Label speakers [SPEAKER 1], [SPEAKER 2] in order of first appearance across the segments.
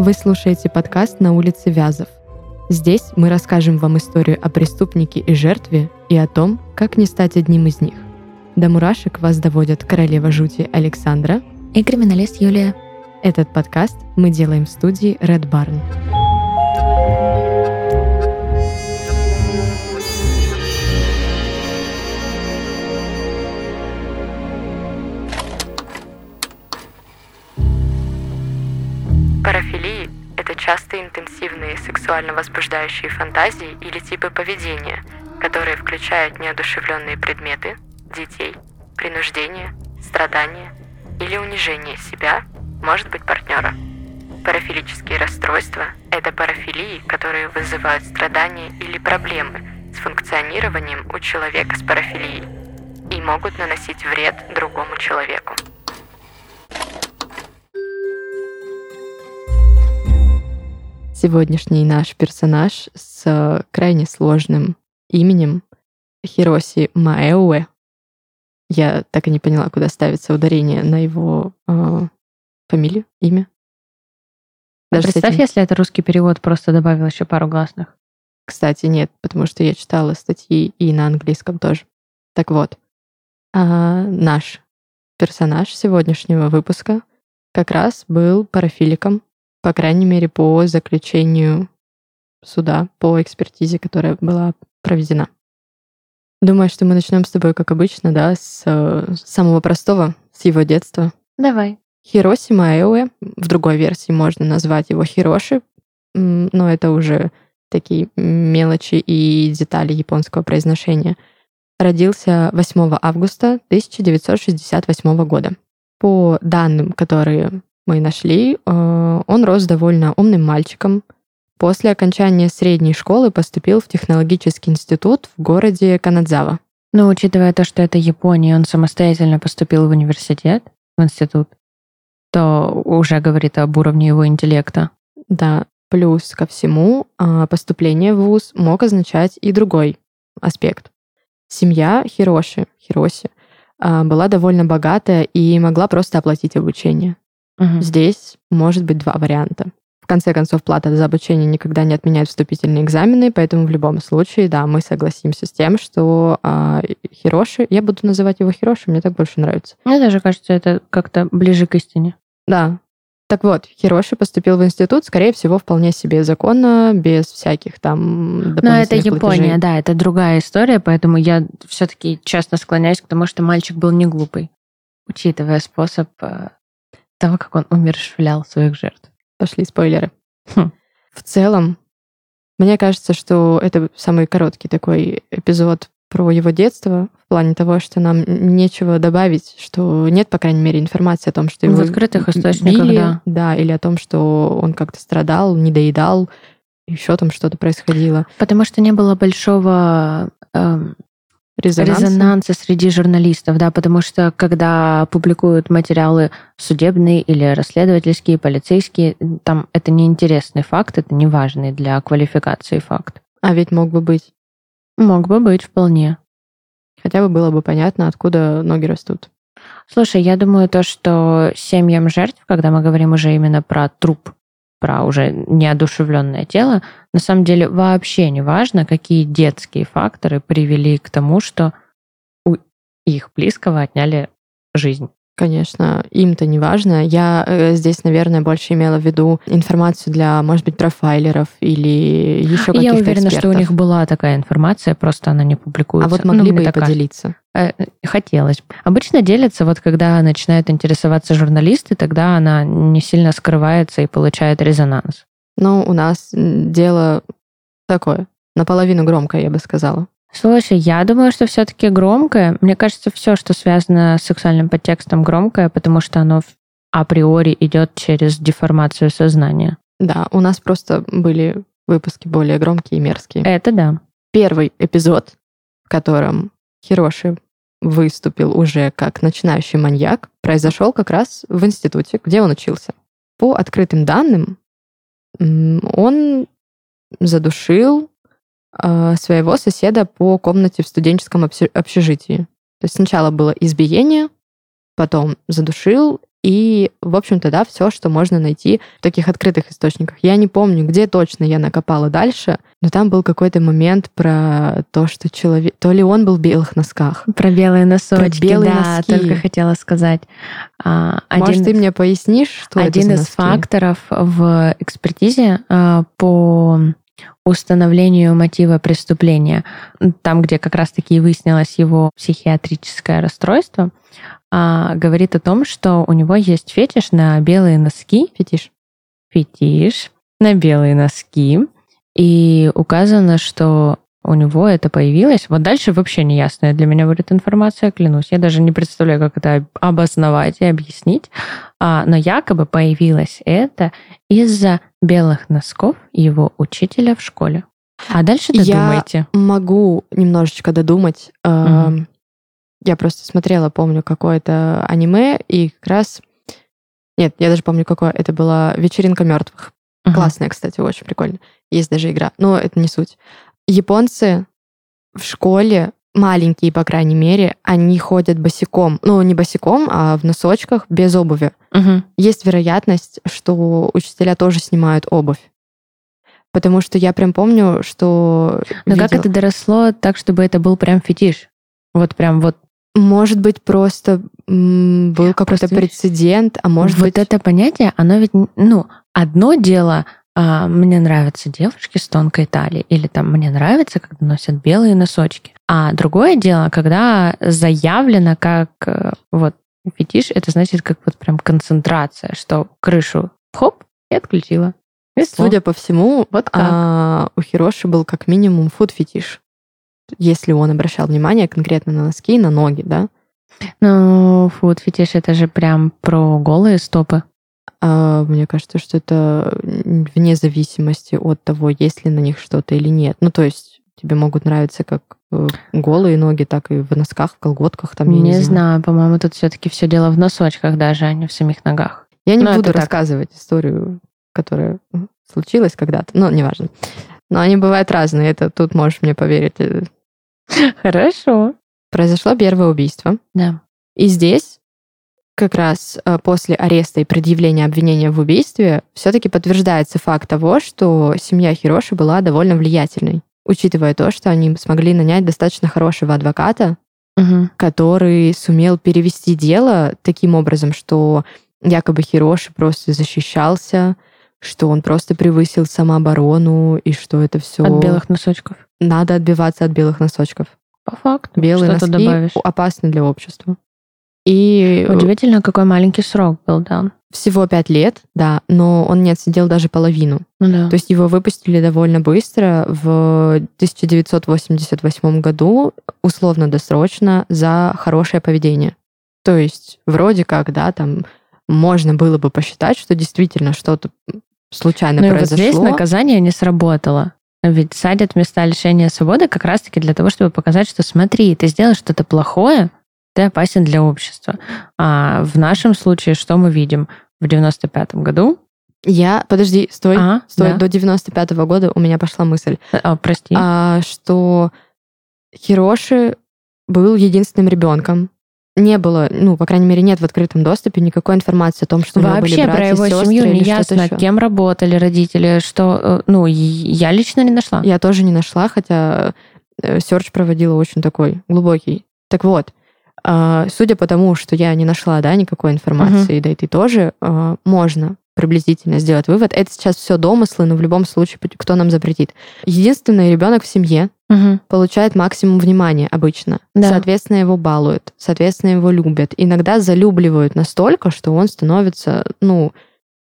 [SPEAKER 1] Вы слушаете подкаст «На улице Вязов». Здесь мы расскажем вам историю о преступнике и жертве и о том, как не стать одним из них. До мурашек вас доводят королева жути Александра
[SPEAKER 2] и криминалист Юлия.
[SPEAKER 1] Этот подкаст мы делаем в студии Red Barn.
[SPEAKER 3] Часто интенсивные сексуально возбуждающие фантазии или типы поведения, которые включают неодушевленные предметы, детей, принуждение, страдания или унижение себя, может быть партнера. Парафилические расстройства – это парафилии, которые вызывают страдания или проблемы с функционированием у человека с парафилией и могут наносить вред другому человеку.
[SPEAKER 1] Сегодняшний наш персонаж с крайне сложным именем Хироси Маэуэ. Я так и не поняла, куда ставится ударение на его э, фамилию, имя.
[SPEAKER 2] А Даже представь, этим... если это русский перевод, просто добавил еще пару гласных.
[SPEAKER 1] Кстати, нет, потому что я читала статьи и на английском тоже. Так вот, а наш персонаж сегодняшнего выпуска как раз был парафиликом по крайней мере, по заключению суда, по экспертизе, которая была проведена. Думаю, что мы начнем с тобой, как обычно, да, с, с самого простого, с его детства.
[SPEAKER 2] Давай.
[SPEAKER 1] Хироси Маэуэ, в другой версии можно назвать его Хироши, но это уже такие мелочи и детали японского произношения. Родился 8 августа 1968 года. По данным, которые мы нашли, э, он рос довольно умным мальчиком. После окончания средней школы поступил в технологический институт в городе Канадзава.
[SPEAKER 2] Но учитывая то, что это Япония, он самостоятельно поступил в университет, в институт, то уже говорит об уровне его интеллекта.
[SPEAKER 1] Да, плюс ко всему а, поступление в ВУЗ мог означать и другой аспект. Семья Хироши, Хироси, а, была довольно богатая и могла просто оплатить обучение. Угу. Здесь может быть два варианта. В конце концов, плата за обучение никогда не отменяет вступительные экзамены, поэтому в любом случае, да, мы согласимся с тем, что э, Хироши, я буду называть его Хироши, мне так больше нравится.
[SPEAKER 2] Мне даже кажется, это как-то ближе к истине.
[SPEAKER 1] Да. Так вот, Хироши поступил в институт, скорее всего, вполне себе законно, без всяких там
[SPEAKER 2] Но это Япония, платежей. да, это другая история, поэтому я все-таки честно склоняюсь к тому, что мальчик был не глупый, учитывая способ э, того, как он умерщвлял своих жертв.
[SPEAKER 1] Пошли спойлеры. Хм. В целом, мне кажется, что это самый короткий такой эпизод про его детство, в плане того, что нам нечего добавить, что нет, по крайней мере, информации о том, что его
[SPEAKER 2] в открытых источниках,
[SPEAKER 1] били,
[SPEAKER 2] да.
[SPEAKER 1] да, или о том, что он как-то страдал, недоедал, еще там что-то происходило.
[SPEAKER 2] Потому что не было большого эм,
[SPEAKER 1] резонанса.
[SPEAKER 2] резонанса среди журналистов, да, потому что когда публикуют материалы судебные или расследовательские, полицейские, там это неинтересный факт, это не важный для квалификации факт.
[SPEAKER 1] А ведь мог бы быть.
[SPEAKER 2] Мог бы быть вполне.
[SPEAKER 1] Хотя бы было бы понятно, откуда ноги растут.
[SPEAKER 2] Слушай, я думаю, то, что семьям жертв, когда мы говорим уже именно про труп, про уже неодушевленное тело, на самом деле вообще не важно, какие детские факторы привели к тому, что у их близкого отняли жизнь.
[SPEAKER 1] Конечно, им-то не важно. Я э, здесь, наверное, больше имела в виду информацию для, может быть, профайлеров или еще каких-то
[SPEAKER 2] Я уверена,
[SPEAKER 1] экспертов.
[SPEAKER 2] что у них была такая информация, просто она не публикуется.
[SPEAKER 1] А вот могли ну, бы и такая. поделиться.
[SPEAKER 2] Э, хотелось. Обычно делятся, вот когда начинают интересоваться журналисты, тогда она не сильно скрывается и получает резонанс.
[SPEAKER 1] Но у нас дело такое, наполовину громкое, я бы сказала.
[SPEAKER 2] Слушай, я думаю, что все-таки громкое. Мне кажется, все, что связано с сексуальным подтекстом, громкое, потому что оно априори идет через деформацию сознания.
[SPEAKER 1] Да, у нас просто были выпуски более громкие и мерзкие.
[SPEAKER 2] Это да.
[SPEAKER 1] Первый эпизод, в котором Хироши выступил уже как начинающий маньяк, произошел как раз в институте, где он учился. По открытым данным, он задушил своего соседа по комнате в студенческом общежитии. То есть сначала было избиение, потом задушил И, в общем-то, да, все, что можно найти в таких открытых источниках. Я не помню, где точно я накопала дальше, но там был какой-то момент про то, что человек... То ли он был в белых носках.
[SPEAKER 2] Про белые носочки,
[SPEAKER 1] Про белые
[SPEAKER 2] да,
[SPEAKER 1] носки.
[SPEAKER 2] только хотела сказать. А,
[SPEAKER 1] Может,
[SPEAKER 2] один-
[SPEAKER 1] ты мне пояснишь, что это
[SPEAKER 2] Один из
[SPEAKER 1] носки?
[SPEAKER 2] факторов в экспертизе а, по установлению мотива преступления, там, где как раз-таки и выяснилось его психиатрическое расстройство, а, говорит о том, что у него есть фетиш на белые носки,
[SPEAKER 1] Фетиш.
[SPEAKER 2] фетиш на белые носки, и указано, что у него это появилось. Вот дальше вообще неясная для меня будет информация, клянусь. Я даже не представляю, как это обосновать и объяснить. А, но якобы появилось это из-за белых носков его учителя в школе. А дальше
[SPEAKER 1] Я-
[SPEAKER 2] додумайте.
[SPEAKER 1] Могу немножечко додумать.
[SPEAKER 2] Мгм.
[SPEAKER 1] Я просто смотрела, помню, какое-то аниме, и как раз... Нет, я даже помню, какое. Это была «Вечеринка мертвых».
[SPEAKER 2] Мгм.
[SPEAKER 1] Классная, кстати, очень прикольно. Есть даже игра. Но это не суть. Японцы в школе, маленькие, по крайней мере, они ходят босиком. Ну, не босиком, а в носочках, без обуви.
[SPEAKER 2] Мгм.
[SPEAKER 1] Есть вероятность, что учителя тоже снимают обувь. Потому что я прям помню, что...
[SPEAKER 2] Но как
[SPEAKER 1] видела-
[SPEAKER 2] это доросло так, чтобы это был прям фетиш? Вот прям вот
[SPEAKER 1] Может быть, просто был какой-то прецедент, а может
[SPEAKER 2] вот
[SPEAKER 1] быть...
[SPEAKER 2] это понятие, оно ведь, ну, одно дело, а, мне нравятся девушки с тонкой талией, или там мне нравится, когда носят белые носочки. А другое дело, когда заявлено как э, вот фетиш, это значит как вот прям концентрация, что крышу хоп и отключила. И.
[SPEAKER 1] Судя по всему,
[SPEAKER 2] Вот как.
[SPEAKER 1] а, у Хироши был как минимум фуд-фетиш. Если он обращал внимание конкретно на носки и на ноги, да?
[SPEAKER 2] Ну, фуд фетиш это же прям про голые стопы.
[SPEAKER 1] А, мне кажется, что это вне зависимости от того, есть ли на них что-то или нет. Ну, то есть тебе могут нравиться как э, голые ноги, так и в носках, в колготках. Там, я
[SPEAKER 2] не,
[SPEAKER 1] не, знаю.
[SPEAKER 2] знаю, по-моему, тут все-таки все дело в носочках даже, а не в самих ногах.
[SPEAKER 1] Я не
[SPEAKER 2] Ну,
[SPEAKER 1] буду
[SPEAKER 2] это так.
[SPEAKER 1] рассказывать историю, которая случилась когда-то. Ну, неважно. Но они бывают разные. Это тут можешь мне поверить.
[SPEAKER 2] Хорошо.
[SPEAKER 1] Произошло первое убийство.
[SPEAKER 2] Да.
[SPEAKER 1] И здесь как раз э, после ареста и предъявления обвинения в убийстве все-таки подтверждается факт того, что семья Хироши была довольно влиятельной, учитывая то, что они смогли нанять достаточно хорошего адвоката,
[SPEAKER 2] Мгм.
[SPEAKER 1] который сумел перевести дело таким образом, что якобы Хироши просто защищался, что он просто превысил самооборону, и что это все
[SPEAKER 2] От белых носочков.
[SPEAKER 1] надо отбиваться от белых носочков.
[SPEAKER 2] По факту.
[SPEAKER 1] Белые
[SPEAKER 2] Что
[SPEAKER 1] носки
[SPEAKER 2] добавишь?
[SPEAKER 1] опасны для общества. И э,
[SPEAKER 2] Удивительно, какой маленький срок был дан.
[SPEAKER 1] всего пять лет, да, но он не отсидел даже половину.
[SPEAKER 2] Ну да.
[SPEAKER 1] То есть его выпустили довольно быстро в 1988 году, условно-досрочно, за хорошее поведение. То есть вроде как, да, там можно было бы посчитать, что действительно что-то случайно
[SPEAKER 2] Ну и вот
[SPEAKER 1] произошло.
[SPEAKER 2] здесь наказание не сработало. Ведь садят места лишения свободы как раз-таки для того, чтобы показать, что смотри, ты сделал что-то плохое, ты опасен для общества. А в нашем случае что мы видим? В 95-м году...
[SPEAKER 1] Я, подожди, стой,
[SPEAKER 2] А,
[SPEAKER 1] стой,
[SPEAKER 2] да.
[SPEAKER 1] до 95 года у меня пошла мысль.
[SPEAKER 2] А, прости.
[SPEAKER 1] а, что Хироши был единственным ребенком. Не было, ну, по крайней мере, нет в открытом доступе никакой информации о том, что у него были
[SPEAKER 2] Вообще
[SPEAKER 1] братья,
[SPEAKER 2] про его
[SPEAKER 1] сестры
[SPEAKER 2] семью не ясно,
[SPEAKER 1] еще.
[SPEAKER 2] кем работали родители, что... э, Ну, я лично не нашла.
[SPEAKER 1] Я тоже не нашла, хотя серч проводила очень такой глубокий. Так вот, судя по тому, что я не нашла, да, никакой информации, да и ты тоже, а, можно приблизительно сделать вывод. Это сейчас все домыслы, но в любом случае, кто нам запретит? Единственный ребенок в семье,
[SPEAKER 2] Мгм.
[SPEAKER 1] получает максимум внимания обычно.
[SPEAKER 2] Да.
[SPEAKER 1] Соответственно, его балуют, соответственно, его любят. Иногда залюбливают настолько, что он становится, ну,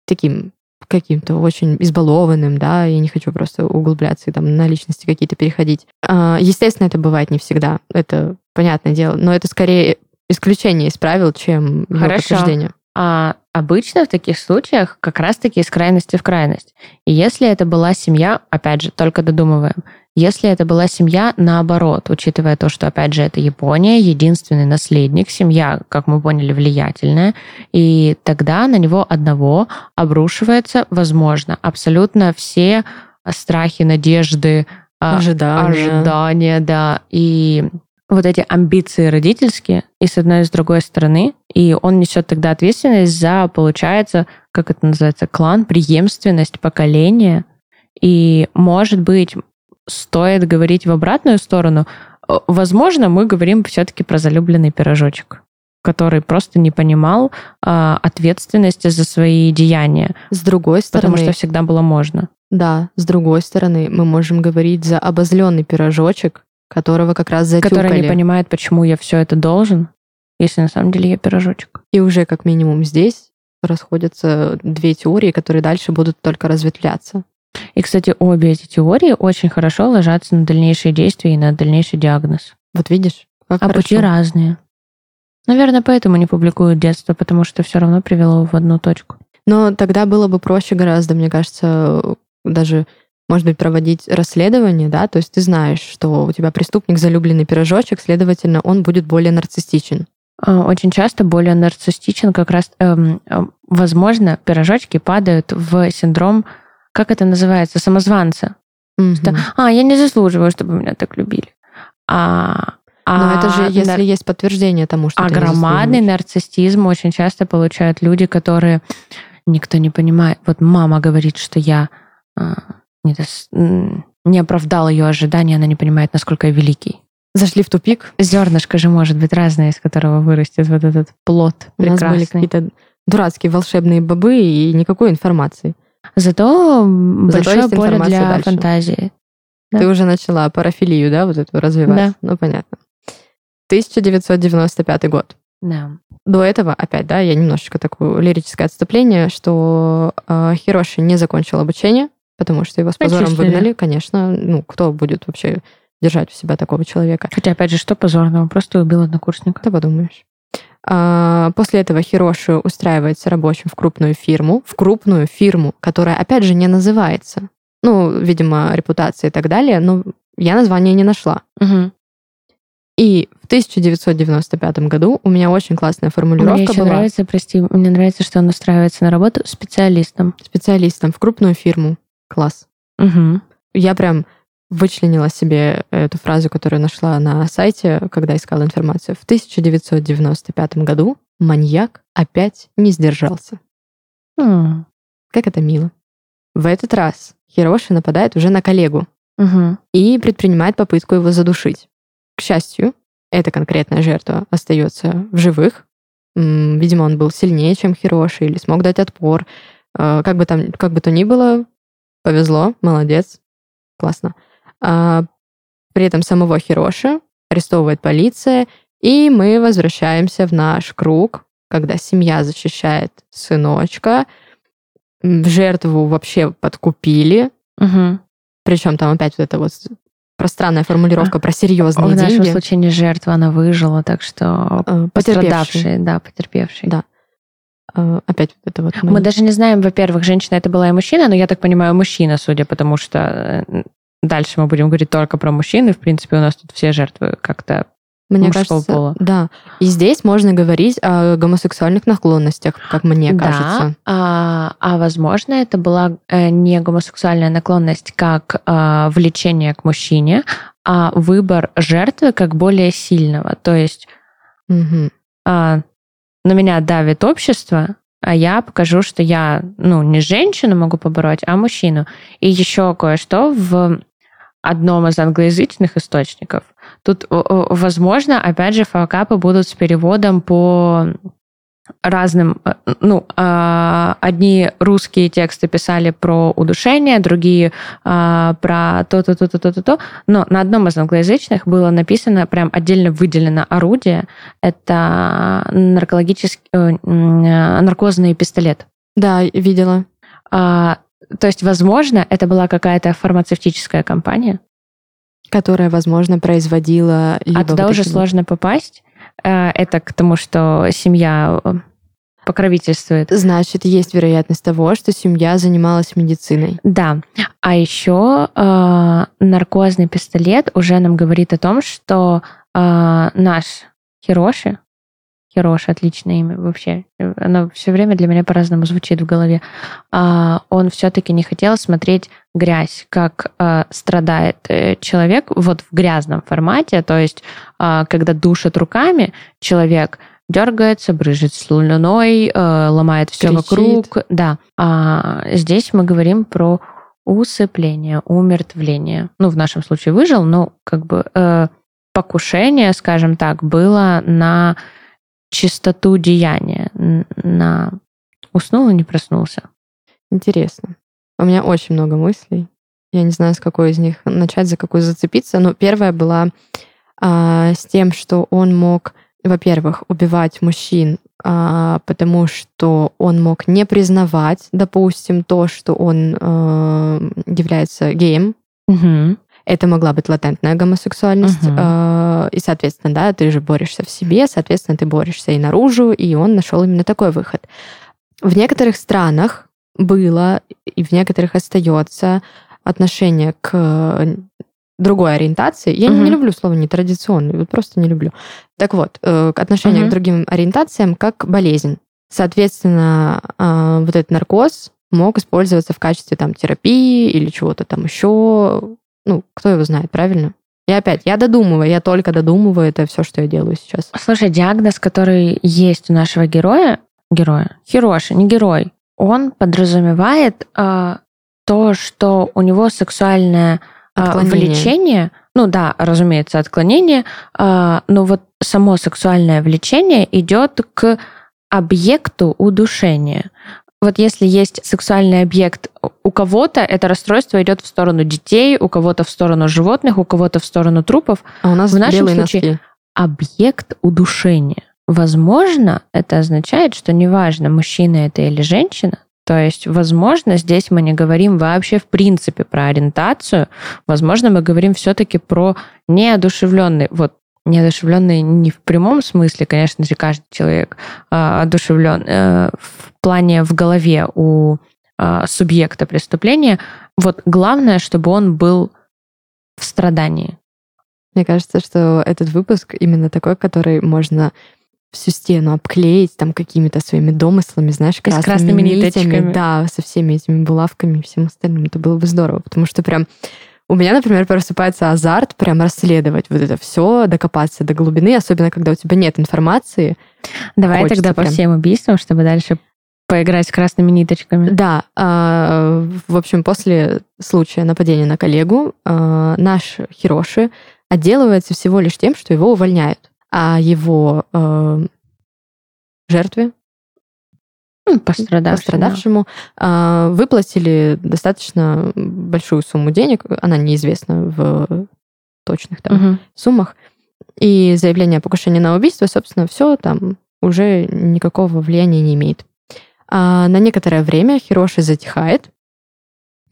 [SPEAKER 1] таким каким-то очень избалованным, да, я не хочу просто углубляться и там на личности какие-то переходить. А, Естественно, это бывает не всегда, это понятное дело, но это скорее исключение из правил, чем его
[SPEAKER 2] Хорошо.
[SPEAKER 1] подтверждение.
[SPEAKER 2] А обычно в таких случаях как раз-таки из крайности в крайность. И если это была семья, опять же, только додумываем, если это была семья наоборот, учитывая то, что, опять же, это Япония, единственный наследник, семья, как мы поняли, влиятельная, и тогда на него одного обрушивается, возможно, абсолютно все страхи, надежды, а,
[SPEAKER 1] Ожидания.
[SPEAKER 2] ожидания, да, и вот эти амбиции родительские, и с одной и с другой стороны, и он несет тогда ответственность за, получается, как это называется, клан, преемственность поколения. И, может быть, стоит говорить в обратную сторону. Возможно, мы говорим все-таки про залюбленный пирожочек который просто не понимал э, ответственности за свои деяния.
[SPEAKER 1] С другой стороны...
[SPEAKER 2] Потому что всегда было можно.
[SPEAKER 1] Да, с другой стороны, мы можем говорить за обозленный пирожочек, которого как раз затюкали.
[SPEAKER 2] Который не понимает, почему я все это должен, если на самом деле я пирожочек.
[SPEAKER 1] И уже как минимум здесь расходятся две теории, которые дальше будут только разветвляться.
[SPEAKER 2] И, кстати, обе эти теории очень хорошо ложатся на дальнейшие действия и на дальнейший диагноз.
[SPEAKER 1] Вот видишь,
[SPEAKER 2] как А хорошо. пути разные. Наверное, поэтому не публикуют детство, потому что все равно привело в одну точку.
[SPEAKER 1] Но тогда было бы проще гораздо, мне кажется, даже может быть, проводить расследование, да, то есть ты знаешь, что у тебя преступник залюбленный пирожочек, следовательно, он будет более нарциссичен.
[SPEAKER 2] А, очень часто более нарциссичен как раз, эм, э, возможно, пирожочки падают в синдром, как это называется, самозванца.
[SPEAKER 1] Mm-hmm. Что,
[SPEAKER 2] а, я не заслуживаю, чтобы меня так любили. А,
[SPEAKER 1] но это же, если нар... есть подтверждение тому, что
[SPEAKER 2] А громадный нарциссизм очень часто получают люди, которые никто не понимает. Вот мама говорит, что я а, не, дос... не оправдал ее ожидания, она не понимает, насколько я великий.
[SPEAKER 1] Зашли в тупик.
[SPEAKER 2] Зернышко же может быть разное, из которого вырастет вот этот плод
[SPEAKER 1] У прекрасный. нас были какие-то дурацкие волшебные бобы и никакой информации.
[SPEAKER 2] Зато, Зато большое поле для дальше. фантазии.
[SPEAKER 1] Да? Ты уже начала парафилию, да, вот эту развивать? Да. Ну, понятно. 1995 год.
[SPEAKER 2] Да.
[SPEAKER 1] До этого, опять, да, я немножечко такое лирическое отступление, что э, Хироши не закончил обучение, потому что его с позором Почистили. выгнали, конечно. Ну, кто будет вообще держать у себя такого человека?
[SPEAKER 2] Хотя, опять же, что позорного? Просто убил однокурсника.
[SPEAKER 1] Ты подумаешь. А, после этого Хироши устраивается рабочим в крупную фирму, в крупную фирму, которая, опять же, не называется. Ну, видимо, репутация и так далее, но я название не нашла.
[SPEAKER 2] Угу.
[SPEAKER 1] И в 1995 году у меня очень классная формулировка мне еще
[SPEAKER 2] была. нравится, прости, мне нравится, что он устраивается на работу специалистом.
[SPEAKER 1] Специалистом в крупную фирму. Класс.
[SPEAKER 2] Угу.
[SPEAKER 1] Я прям вычленила себе эту фразу, которую нашла на сайте, когда искала информацию. В 1995 году маньяк опять не сдержался.
[SPEAKER 2] Mm.
[SPEAKER 1] Как это мило. В этот раз Хироши нападает уже на коллегу
[SPEAKER 2] угу.
[SPEAKER 1] и предпринимает попытку его задушить. К счастью, эта конкретная жертва остается в живых. Видимо, он был сильнее, чем Хироши, или смог дать отпор. Э, как бы, там, как бы то ни было, повезло, молодец, классно. А, при этом самого Хироши арестовывает полиция, и мы возвращаемся в наш круг, когда семья защищает сыночка, жертву вообще подкупили,
[SPEAKER 2] угу.
[SPEAKER 1] причем там опять вот это вот пространная формулировка а, про серьезные
[SPEAKER 2] в
[SPEAKER 1] деньги.
[SPEAKER 2] В нашем случае не жертва, она выжила, так что э, пострадавшие, да, потерпевшие.
[SPEAKER 1] Да. Э, опять вот это вот.
[SPEAKER 2] Мы... мы даже не знаем, во-первых, женщина это была и мужчина, но я так понимаю, мужчина, судя потому что э, дальше мы будем говорить только про мужчин, и, в принципе, у нас тут все жертвы как-то мне мужского
[SPEAKER 1] кажется,
[SPEAKER 2] пола.
[SPEAKER 1] Да. И здесь можно говорить о гомосексуальных наклонностях, как мне
[SPEAKER 2] да,
[SPEAKER 1] кажется.
[SPEAKER 2] А, а возможно, это была э, не гомосексуальная наклонность как а, влечение к мужчине, а выбор жертвы как более сильного. То есть
[SPEAKER 1] угу.
[SPEAKER 2] а, на меня давит общество, а я покажу, что я, ну, не женщину могу побороть, а мужчину. И еще кое-что в одном из англоязычных источников. Тут, возможно, опять же, факапы будут с переводом по разным, э, ну, а, одни русские тексты писали про удушение, другие а, про то-то, то-то, то-то, то, но на одном из англоязычных было написано, прям отдельно выделено орудие, это наркологический, э, наркозный пистолет.
[SPEAKER 1] Да, видела.
[SPEAKER 2] А, то есть, возможно, это была какая-то фармацевтическая компания.
[SPEAKER 1] Которая, возможно, производила...
[SPEAKER 2] Либо а туда вот уже сложно попасть. Э, это к тому, что семья э, покровительствует.
[SPEAKER 1] Значит, есть вероятность того, что семья занималась медициной.
[SPEAKER 2] Да. А еще э, наркозный пистолет уже нам говорит о том, что э, наш Хироши, Хирош, отличное имя вообще. Оно все время для меня по-разному звучит в голове. А, он все-таки не хотел смотреть грязь, как а, страдает э, человек вот в грязном формате, то есть а, когда душит руками человек, дергается, брыжет слюной, э, ломает все
[SPEAKER 1] Кричит.
[SPEAKER 2] вокруг. Да. А здесь мы говорим про усыпление, умертвление. Ну, в нашем случае выжил, но как бы э, покушение, скажем так, было на чистоту деяния, на уснул и не проснулся.
[SPEAKER 1] Интересно. У меня очень много мыслей. Я не знаю, с какой из них начать, за какую зацепиться. Но первая была а, с тем, что он мог, во-первых, убивать мужчин, а, потому что он мог не признавать, допустим, то, что он а, является геем.
[SPEAKER 2] Мгм.
[SPEAKER 1] Это могла быть латентная гомосексуальность.
[SPEAKER 2] Мгм.
[SPEAKER 1] а, И, соответственно, да, ты же борешься в себе, соответственно, ты борешься и наружу, и он нашел именно такой выход. В некоторых странах было, и в некоторых остается отношение к э, другой ориентации. Я не
[SPEAKER 2] Мгм.
[SPEAKER 1] люблю слово нетрадиционный, вот просто не люблю. Так вот, э, к отношению
[SPEAKER 2] Мгм.
[SPEAKER 1] к другим ориентациям как болезнь. Соответственно, а, вот этот наркоз мог использоваться в качестве там терапии или чего-то там еще. Ну, кто его знает, правильно? И опять, я додумываю, я только додумываю, это все, что я делаю сейчас.
[SPEAKER 2] Слушай, диагноз, который есть у нашего героя, героя, Хироши, не герой, он подразумевает а, то, что у него сексуальное
[SPEAKER 1] Отклонение.
[SPEAKER 2] влечение, ну да, разумеется, отклонение, а, но вот само сексуальное влечение идет к объекту удушения. Вот если есть сексуальный объект у кого-то, это расстройство идет в сторону детей, у кого-то в сторону животных, у кого-то в сторону трупов,
[SPEAKER 1] А у нас
[SPEAKER 2] В нашем случае-
[SPEAKER 1] носки.
[SPEAKER 2] объект удушения. Возможно, это означает, что неважно, мужчина это или женщина, то есть, возможно, здесь мы не говорим вообще в принципе про ориентацию, возможно, мы говорим все-таки про неодушевленный, вот неодушевленный не в прямом смысле, конечно же, каждый человек а, одушевлен э, в плане в голове у а, субъекта преступления. Вот главное, чтобы он был в страдании.
[SPEAKER 1] Мне кажется, что этот выпуск именно такой, который можно всю стену обклеить там какими-то своими домыслами, знаешь, красными,
[SPEAKER 2] красными
[SPEAKER 1] нитями,
[SPEAKER 2] ниточками.
[SPEAKER 1] Да, со всеми этими булавками и всем остальным. Это было бы здорово, потому что прям у меня, например, просыпается азарт прям расследовать вот это все, докопаться до глубины, особенно когда у тебя нет информации.
[SPEAKER 2] Давай
[SPEAKER 1] Хочется
[SPEAKER 2] тогда по
[SPEAKER 1] прям.
[SPEAKER 2] всем убийствам, чтобы дальше поиграть с красными ниточками.
[SPEAKER 1] Да, а, в общем, после случая нападения на коллегу а, наш Хироши отделывается всего лишь тем, что его увольняют, а его э, жертве,
[SPEAKER 2] Ну, пострадавший.
[SPEAKER 1] пострадавшему, а, выплатили достаточно большую сумму денег, она неизвестна в точных там
[SPEAKER 2] Мгм.
[SPEAKER 1] суммах, и заявление о покушении на убийство, собственно, все там уже никакого влияния не имеет. А на некоторое время Хироши затихает,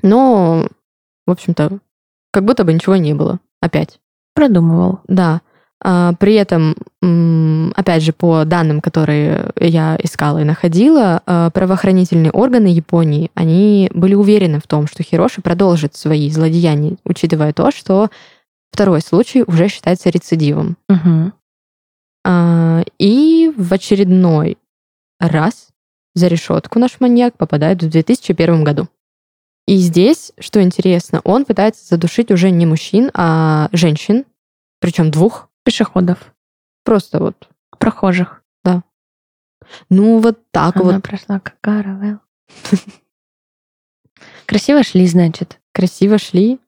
[SPEAKER 1] но, в общем-то, как будто бы ничего не было. Опять.
[SPEAKER 2] Продумывал.
[SPEAKER 1] Да. А, При этом, опять же, по данным, которые я искала и находила, а, правоохранительные органы Японии, они были уверены в том, что Хироши продолжит свои злодеяния, учитывая то, что второй случай уже считается рецидивом. А, И в очередной раз за решетку наш маньяк попадает в 2001 году. И здесь, что интересно, он пытается задушить уже не мужчин, а женщин, причем двух.
[SPEAKER 2] Пешеходов.
[SPEAKER 1] Просто вот,
[SPEAKER 2] Прохожих.
[SPEAKER 1] ну вот так
[SPEAKER 2] Она
[SPEAKER 1] вот,
[SPEAKER 2] прошла как каравелл. Красиво шли, значит.
[SPEAKER 1] красиво шли.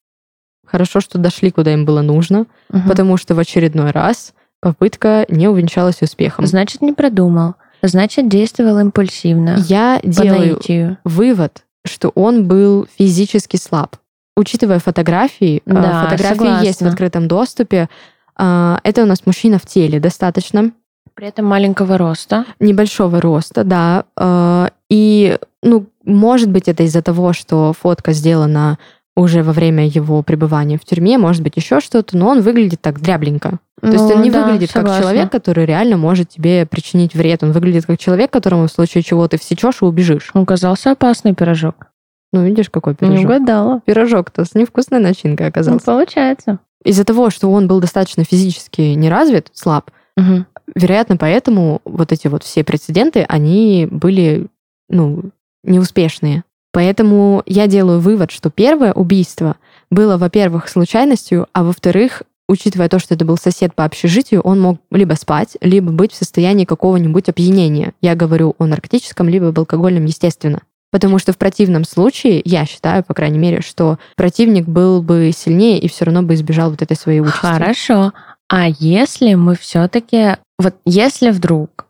[SPEAKER 1] Хорошо, что дошли, куда им было нужно,
[SPEAKER 2] Мгм.
[SPEAKER 1] потому что в очередной раз попытка не увенчалась успехом.
[SPEAKER 2] Значит, не продумал. Значит, действовал импульсивно.
[SPEAKER 1] Я делаю
[SPEAKER 2] наитию.
[SPEAKER 1] вывод, что он был физически слаб. Учитывая фотографии, э,
[SPEAKER 2] Да,
[SPEAKER 1] фотографии
[SPEAKER 2] согласна.
[SPEAKER 1] есть в открытом доступе. А, Это у нас мужчина в теле достаточно
[SPEAKER 2] При этом маленького роста.
[SPEAKER 1] небольшого роста, да. А, И, ну, может быть, это из-за того, что фотка сделана уже во время его пребывания в тюрьме, может быть, еще что-то, но он выглядит так дрябленько. То есть
[SPEAKER 2] Ну,
[SPEAKER 1] он не
[SPEAKER 2] да,
[SPEAKER 1] выглядит как
[SPEAKER 2] согласна.
[SPEAKER 1] человек, который реально может тебе причинить вред. Он выглядит как человек, которому в случае чего ты всечешь и убежишь.
[SPEAKER 2] Оказался опасный пирожок.
[SPEAKER 1] Ну, видишь, какой
[SPEAKER 2] Не
[SPEAKER 1] пирожок.
[SPEAKER 2] угадала.
[SPEAKER 1] Пирожок-то с невкусной начинкой
[SPEAKER 2] Ну,
[SPEAKER 1] оказался.
[SPEAKER 2] получается.
[SPEAKER 1] Из-за того, что он был достаточно физически не развит, слаб,
[SPEAKER 2] Мгм.
[SPEAKER 1] вероятно, поэтому вот эти вот все прецеденты, они были, ну, неуспешные. Поэтому я делаю вывод, что первое убийство было, во-первых, случайностью, а во-вторых, учитывая то, что это был сосед по общежитию, он мог либо спать, либо быть в состоянии какого-нибудь опьянения. Я говорю о наркотическом, либо об алкогольном, естественно. Потому что в противном случае, я считаю, по крайней мере, что противник был бы сильнее и все равно бы избежал вот этой своей участи.
[SPEAKER 2] Хорошо. А если мы все-таки, вот если вдруг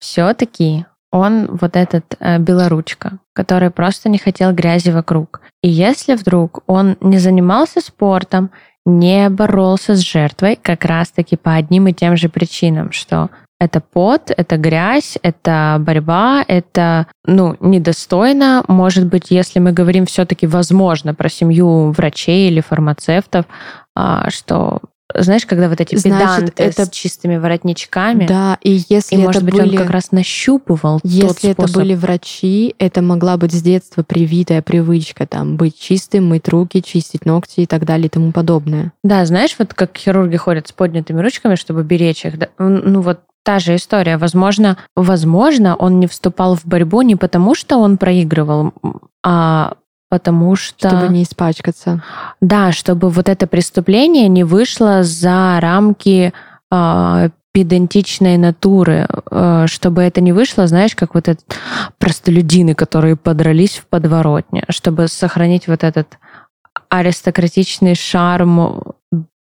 [SPEAKER 2] все-таки он вот этот э, белоручка, который просто не хотел грязи вокруг. И если вдруг он не занимался спортом, не боролся с жертвой как раз-таки по одним и тем же причинам, что это пот, это грязь, это борьба, это, ну, недостойно. Может быть, если мы говорим все-таки, возможно, про семью врачей или фармацевтов, а, что знаешь, когда вот эти Значит, педанты это... с чистыми воротничками.
[SPEAKER 1] Да, и если
[SPEAKER 2] и,
[SPEAKER 1] это
[SPEAKER 2] может быть,
[SPEAKER 1] были...
[SPEAKER 2] он как раз нащупывал
[SPEAKER 1] Если
[SPEAKER 2] тот способ.
[SPEAKER 1] это были врачи, это могла быть с детства привитая привычка, там, быть чистым, мыть руки, чистить ногти и так далее и тому подобное.
[SPEAKER 2] Да, знаешь, вот как хирурги ходят с поднятыми ручками, чтобы беречь их. Да? Ну вот та же история. Возможно, возможно, он не вступал в борьбу не потому, что он проигрывал, а потому что...
[SPEAKER 1] Чтобы не испачкаться.
[SPEAKER 2] Да, чтобы вот это преступление не вышло за рамки э, педантичной натуры, э, чтобы это не вышло, знаешь, как вот этот простолюдины, которые подрались в подворотне, чтобы сохранить вот этот аристократичный шарм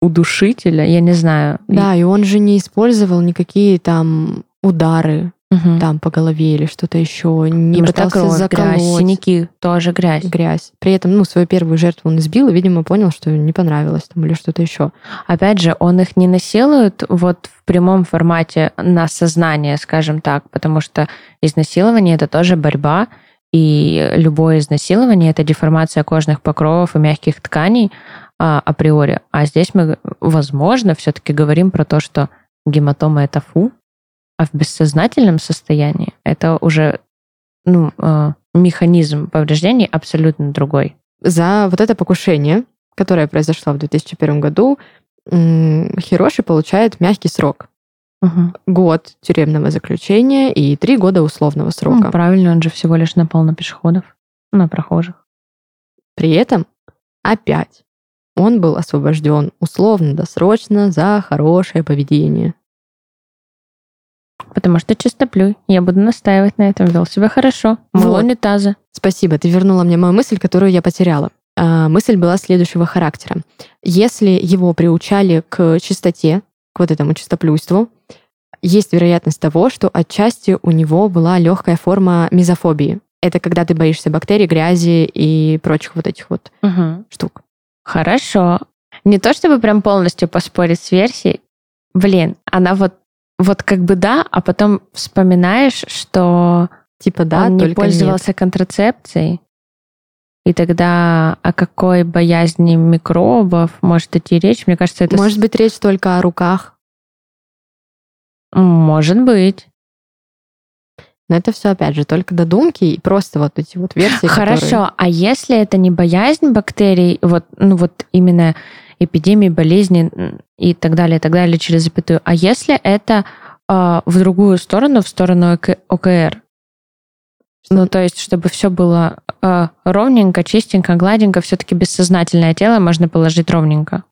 [SPEAKER 2] удушителя, я не знаю.
[SPEAKER 1] Да, и он же не использовал никакие там удары, угу. там по голове или что-то еще, не
[SPEAKER 2] Потому
[SPEAKER 1] пытался
[SPEAKER 2] кровь,
[SPEAKER 1] заколоть.
[SPEAKER 2] Грязь, синяки, тоже грязь.
[SPEAKER 1] Грязь. При этом, ну, свою первую жертву он избил и, видимо, понял, что не понравилось там или что-то еще.
[SPEAKER 2] Опять же, он их не насилует вот в прямом формате на сознание, скажем так, потому что изнасилование это тоже борьба, и любое изнасилование это деформация кожных покровов и мягких тканей а, априори. А здесь мы, возможно, все-таки говорим про то, что гематома это фу, а в бессознательном состоянии это уже ну, э, механизм повреждений абсолютно другой.
[SPEAKER 1] За вот это покушение, которое произошло в 2001 году, Хироши получает мягкий срок.
[SPEAKER 2] Угу.
[SPEAKER 1] Год тюремного заключения и три года условного срока.
[SPEAKER 2] Ну, правильно, он же всего лишь напал на пешеходов, на прохожих.
[SPEAKER 1] При этом опять он был освобожден условно-досрочно за хорошее поведение.
[SPEAKER 2] Потому что чистоплюй. Я буду настаивать на этом. Вел себя хорошо. Мыл вот. унитазы.
[SPEAKER 1] Спасибо. Ты вернула мне мою мысль, которую я потеряла. А, мысль была следующего характера. Если его приучали к чистоте, к вот этому чистоплюйству, есть вероятность того, что отчасти у него была легкая форма мизофобии. Это когда ты боишься бактерий, грязи и прочих вот этих вот
[SPEAKER 2] угу.
[SPEAKER 1] штук.
[SPEAKER 2] Хорошо. Не то чтобы прям полностью поспорить с версией. Блин, она вот вот как бы да, а потом вспоминаешь, что
[SPEAKER 1] типа да,
[SPEAKER 2] он
[SPEAKER 1] не
[SPEAKER 2] пользовался
[SPEAKER 1] нет.
[SPEAKER 2] контрацепцией. И тогда о какой боязни микробов может идти речь? Мне кажется, это...
[SPEAKER 1] Может быть, речь только о руках.
[SPEAKER 2] Может быть.
[SPEAKER 1] Но это все, опять же, только додумки и просто вот эти вот версии.
[SPEAKER 2] Хорошо,
[SPEAKER 1] которые...
[SPEAKER 2] а если это не боязнь бактерий, вот, ну вот именно эпидемии, болезни и так далее, и так далее через запятую. А если это э, в другую сторону, в сторону ОКР? Ну, то есть, чтобы все было э, ровненько, чистенько, гладенько, все-таки бессознательное тело можно положить ровненько.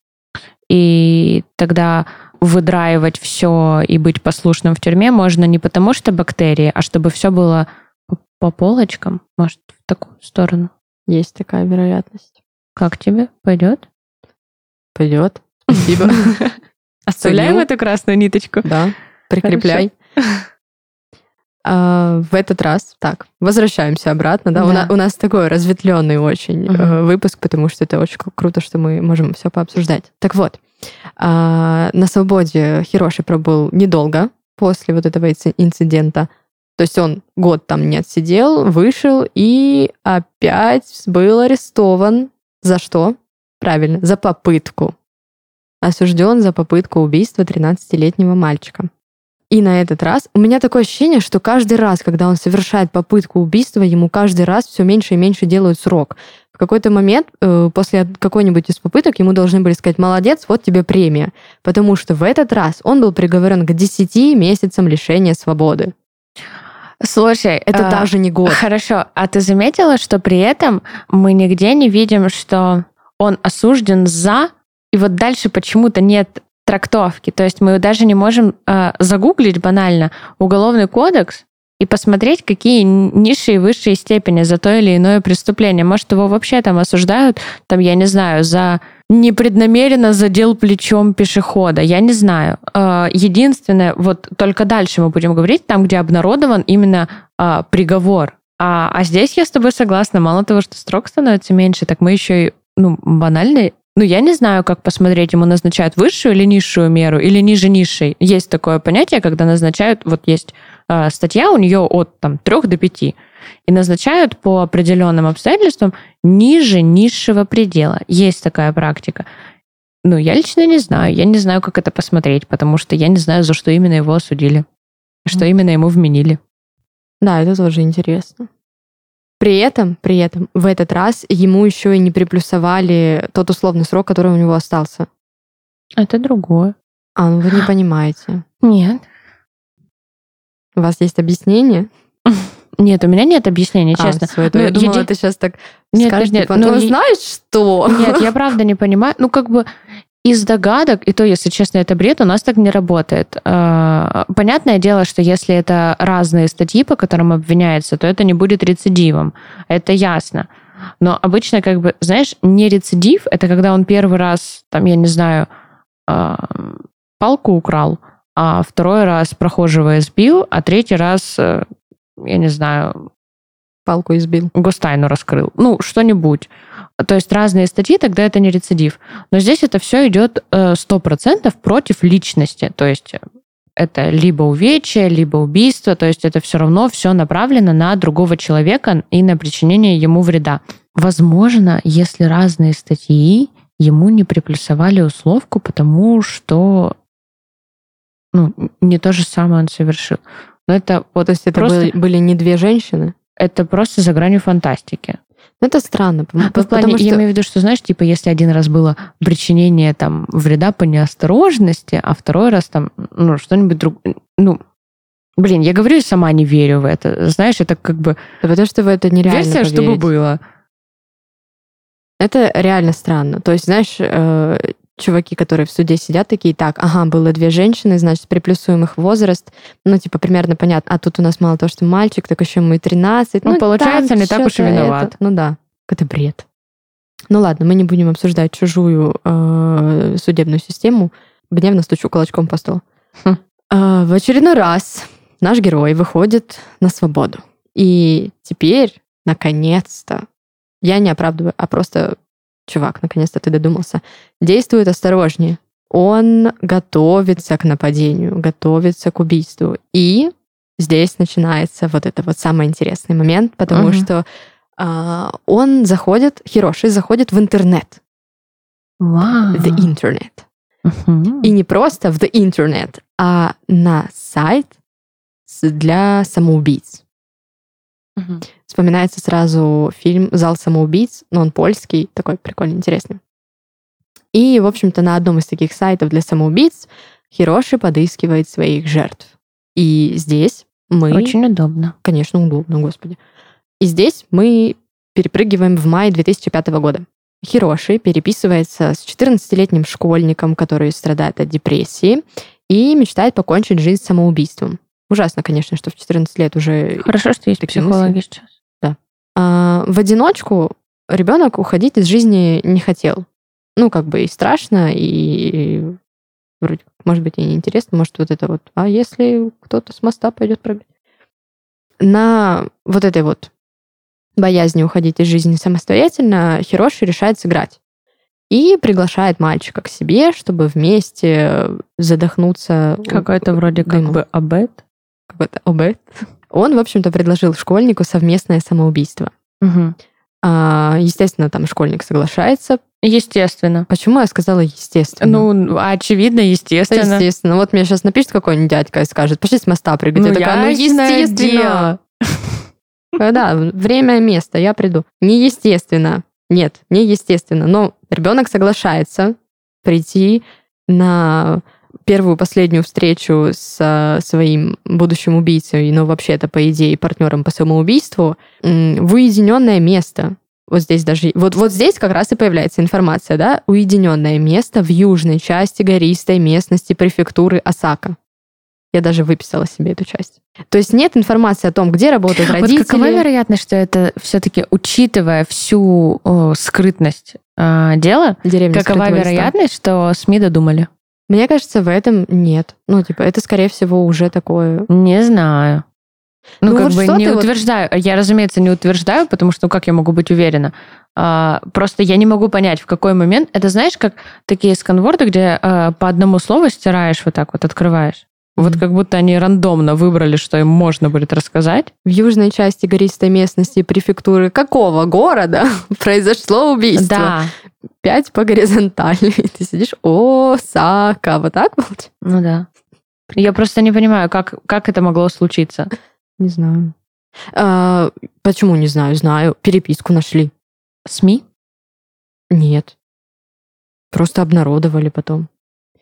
[SPEAKER 2] И тогда выдраивать все и быть послушным в тюрьме можно не потому, что бактерии, а чтобы все было по полочкам, может, в такую сторону.
[SPEAKER 1] Есть такая вероятность.
[SPEAKER 2] Как тебе? Пойдет?
[SPEAKER 1] Пойдет. Спасибо.
[SPEAKER 2] Оставляем эту красную ниточку?
[SPEAKER 1] Да. Прикрепляй. А, в этот раз, так, возвращаемся обратно, да, да. У, на, у нас такой разветвленный очень угу. выпуск, потому что это очень круто, что мы можем все пообсуждать. Так вот, на свободе Хироши пробыл недолго после вот этого инцидента, то есть он год там не отсидел, вышел и опять был арестован. За что? Правильно, за попытку. Осужден за попытку убийства 13-летнего мальчика. И на этот раз у меня такое ощущение, что каждый раз, когда он совершает попытку убийства, ему каждый раз все меньше и меньше делают срок. В какой-то момент э, после какой-нибудь из попыток ему должны были сказать, молодец, вот тебе премия. Потому что в этот раз он был приговорен к 10 месяцам лишения свободы.
[SPEAKER 2] Слушай,
[SPEAKER 1] это а, даже не год.
[SPEAKER 2] Хорошо, а ты заметила, что при этом мы нигде не видим, что он осужден за, и вот дальше почему-то нет трактовки. То есть мы даже не можем э, загуглить банально уголовный кодекс и посмотреть, какие низшие и высшие степени за то или иное преступление. Может, его вообще там осуждают, там, я не знаю, за непреднамеренно задел плечом пешехода. Я не знаю. А, единственное, вот только дальше мы будем говорить, там, где обнародован именно а, приговор. А, а здесь я с тобой согласна. Мало того, что срок становится меньше, так мы еще и ну, банально ну, я не знаю, как посмотреть, ему назначают высшую или низшую меру, или ниже низшей. Есть такое понятие, когда назначают, вот есть э, статья у нее от там, 3 до 5, и назначают по определенным обстоятельствам ниже низшего предела. Есть такая практика. Ну, я лично не знаю. Я не знаю, как это посмотреть, потому что я не знаю, за что именно его осудили, что именно ему вменили.
[SPEAKER 1] Да, это тоже интересно. При этом, при этом, в этот раз ему еще и не приплюсовали тот условный срок, который у него остался.
[SPEAKER 2] Это другое.
[SPEAKER 1] А, ну вы не понимаете.
[SPEAKER 2] Нет.
[SPEAKER 1] У вас есть объяснение?
[SPEAKER 2] Нет, у меня нет объяснения, а, честно.
[SPEAKER 1] Все, это, ну, я думала, еди... ты сейчас так нет, скажешь, нет, типа, ну, ну знаешь что?
[SPEAKER 2] Нет, я правда не понимаю. Ну, как бы из догадок, и то, если честно, это бред, у нас так не работает. А, понятное дело, что если это разные статьи, по которым обвиняется, то это не будет рецидивом. Это ясно. Но обычно, как бы, знаешь, не рецидив, это когда он первый раз, там, я не знаю, а, палку украл, а второй раз прохожего избил, а третий раз, э, я не знаю...
[SPEAKER 1] Палку избил.
[SPEAKER 2] Гостайну раскрыл. Ну, что-нибудь. То есть разные статьи, тогда это не рецидив. Но здесь это все идет 100% э, против личности. То есть это либо увечье, либо убийство, то есть это все равно все направлено на другого человека и на причинение ему вреда. Возможно, если разные статьи, ему не приплюсовали условку, потому что ну, не то же самое он совершил. Но это вот
[SPEAKER 1] то есть это просто... были, были не две женщины?
[SPEAKER 2] Это просто за гранью фантастики.
[SPEAKER 1] Ну, это странно.
[SPEAKER 2] Ну, в плане, что... Я имею в виду, что, знаешь, типа, если один раз было причинение там вреда по неосторожности, а второй раз там, ну, что-нибудь другое, ну, Блин, я говорю, я сама не верю в это. Знаешь, это как бы...
[SPEAKER 1] Да потому что в это нереально
[SPEAKER 2] Версия,
[SPEAKER 1] поверить.
[SPEAKER 2] чтобы было.
[SPEAKER 1] Это реально странно. То есть, знаешь, э, чуваки, которые в суде сидят, такие, так, ага, было две женщины, значит, приплюсуем их возраст, ну, типа, примерно понятно. А тут у нас мало того, что мальчик, так еще ему и 13.
[SPEAKER 2] Ну, ну получается, не так уж и виноват.
[SPEAKER 1] Это, ну да, это бред. Ну ладно, мы не будем обсуждать чужую э, судебную систему. Гневно стучу кулачком по столу. Хм. Э, в очередной раз наш герой выходит на свободу. И теперь, наконец-то, я не оправдываю, а просто чувак, наконец-то ты додумался, действует осторожнее. Он готовится к нападению, готовится к убийству. И здесь начинается вот это вот самый интересный момент, потому угу. что э, он заходит, Хироши заходит в интернет.
[SPEAKER 2] Wow.
[SPEAKER 1] The Internet. Uh-huh. И не просто в The Internet, а на сайт для самоубийц. Угу. Вспоминается сразу фильм «Зал самоубийц», но он польский, такой прикольный, интересный. И, в общем-то, на одном из таких сайтов для самоубийц Хироши подыскивает своих жертв. И здесь мы...
[SPEAKER 2] Очень удобно.
[SPEAKER 1] Конечно, удобно, господи. И здесь мы перепрыгиваем в май 2005 года. Хироши переписывается с 14-летним школьником, который страдает от депрессии и мечтает покончить жизнь самоубийством. Ужасно, конечно, что в 14 лет уже...
[SPEAKER 2] Хорошо, что есть психологи мысли. сейчас.
[SPEAKER 1] Да. А, в одиночку ребенок уходить из жизни не хотел. Ну, как бы и страшно, и вроде, может быть, и неинтересно, может, вот это вот, а если кто-то с моста пойдет пробить? На вот этой вот боязни уходить из жизни самостоятельно Хироши решает сыграть. И приглашает мальчика к себе, чтобы вместе задохнуться.
[SPEAKER 2] Какой-то вроде как бы обед
[SPEAKER 1] какой-то обед, он, в общем-то, предложил школьнику совместное самоубийство.
[SPEAKER 2] Угу.
[SPEAKER 1] А, естественно, там школьник соглашается.
[SPEAKER 2] Естественно.
[SPEAKER 1] Почему я сказала естественно?
[SPEAKER 2] Ну, очевидно, естественно.
[SPEAKER 1] Естественно. Вот мне сейчас напишет какой-нибудь дядька и скажет, пошли с моста прыгать.
[SPEAKER 2] Ну, я такая, ну, естественно.
[SPEAKER 1] Да, время и место, я приду. Неестественно. Нет, не естественно. Но ребенок соглашается прийти на первую, последнюю встречу с своим будущим убийцей, но вообще это, по идее, партнером по самоубийству, в уединенное место. Вот здесь даже... Вот, вот здесь как раз и появляется информация, да? Уединенное место в южной части гористой местности префектуры Осака. Я даже выписала себе эту часть. То есть нет информации о том, где работают родители.
[SPEAKER 2] Вот какова вероятность, что это все-таки, учитывая всю о, скрытность э, дела,
[SPEAKER 1] Деревня
[SPEAKER 2] какова вероятность, что СМИ додумали?
[SPEAKER 1] Мне кажется, в этом нет. Ну, типа, это, скорее всего, уже такое...
[SPEAKER 2] Не знаю. Ну,
[SPEAKER 1] Ну,
[SPEAKER 2] как
[SPEAKER 1] вот
[SPEAKER 2] бы не
[SPEAKER 1] ты вот-
[SPEAKER 2] утверждаю. Я, разумеется, не утверждаю, потому что ну, как я могу быть уверена? А, просто я не могу понять, в какой момент. Это знаешь, как такие сканворды, где а, по одному слову стираешь вот так вот, открываешь. Вот как будто они рандомно выбрали, что им можно будет рассказать.
[SPEAKER 1] В южной части гористой местности префектуры какого города произошло убийство?
[SPEAKER 2] Да.
[SPEAKER 1] Пять по горизонтали. Ты сидишь, о, Сака, вот так вот?
[SPEAKER 2] Ну да. Я просто не понимаю, как, как это могло случиться.
[SPEAKER 1] Не знаю. А, почему не знаю? Знаю. Переписку нашли.
[SPEAKER 2] СМИ?
[SPEAKER 1] Нет. Просто обнародовали потом.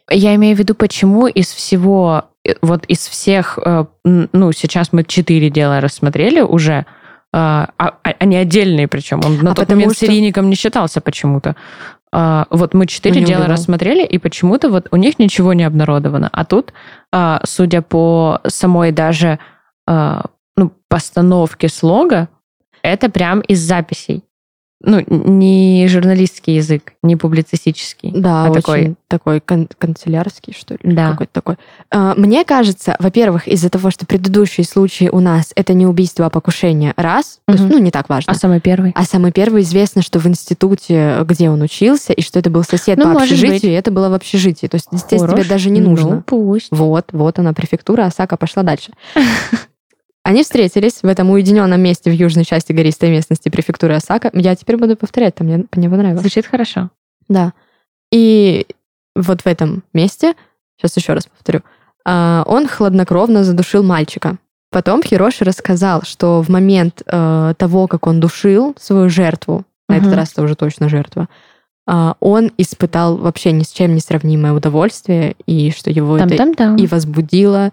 [SPEAKER 2] Я имею в виду, почему из всего, вот из всех, э, ну, сейчас мы четыре дела рассмотрели уже, э, а, а- они отдельные причем, он на
[SPEAKER 1] А
[SPEAKER 2] тот момент
[SPEAKER 1] что-
[SPEAKER 2] серийником не считался почему-то. А, Вот мы четыре дела
[SPEAKER 1] убивал.
[SPEAKER 2] рассмотрели, и почему-то вот у них ничего не обнародовано. А тут, а, судя по самой даже а, ну, постановке слога, это прям из записей. Ну, не журналистский язык, не публицистический.
[SPEAKER 1] Да,
[SPEAKER 2] а такой
[SPEAKER 1] такой, кан- канцелярский, что ли,
[SPEAKER 2] Да.
[SPEAKER 1] какой-то такой. А, Мне кажется, во-первых, из-за того, что предыдущие случаи у нас это не убийство, а покушение, раз, то есть, ну, не так важно.
[SPEAKER 2] А самый первый?
[SPEAKER 1] А самый первый известно, что в институте, где он учился, и что это был сосед
[SPEAKER 2] Ну,
[SPEAKER 1] по общежитию, и это было в общежитии. То есть здесь тебе
[SPEAKER 2] Хорош.
[SPEAKER 1] даже не
[SPEAKER 2] Ну,
[SPEAKER 1] нужно.
[SPEAKER 2] пусть.
[SPEAKER 1] Вот, вот она, префектура, Осака пошла дальше. Они встретились в этом уединенном месте в южной части гористой местности префектуры Осака. Я теперь буду повторять, там мне, мне понравилось.
[SPEAKER 2] Звучит хорошо.
[SPEAKER 1] Да. И вот в этом месте, сейчас еще раз повторю, а, он хладнокровно задушил мальчика. Потом Хироши рассказал, что в момент э, того, как он душил свою жертву, на этот раз это уже точно жертва, а, он испытал вообще ни с чем не сравнимое удовольствие, и что его это
[SPEAKER 2] Там-там-там.
[SPEAKER 1] и возбудило,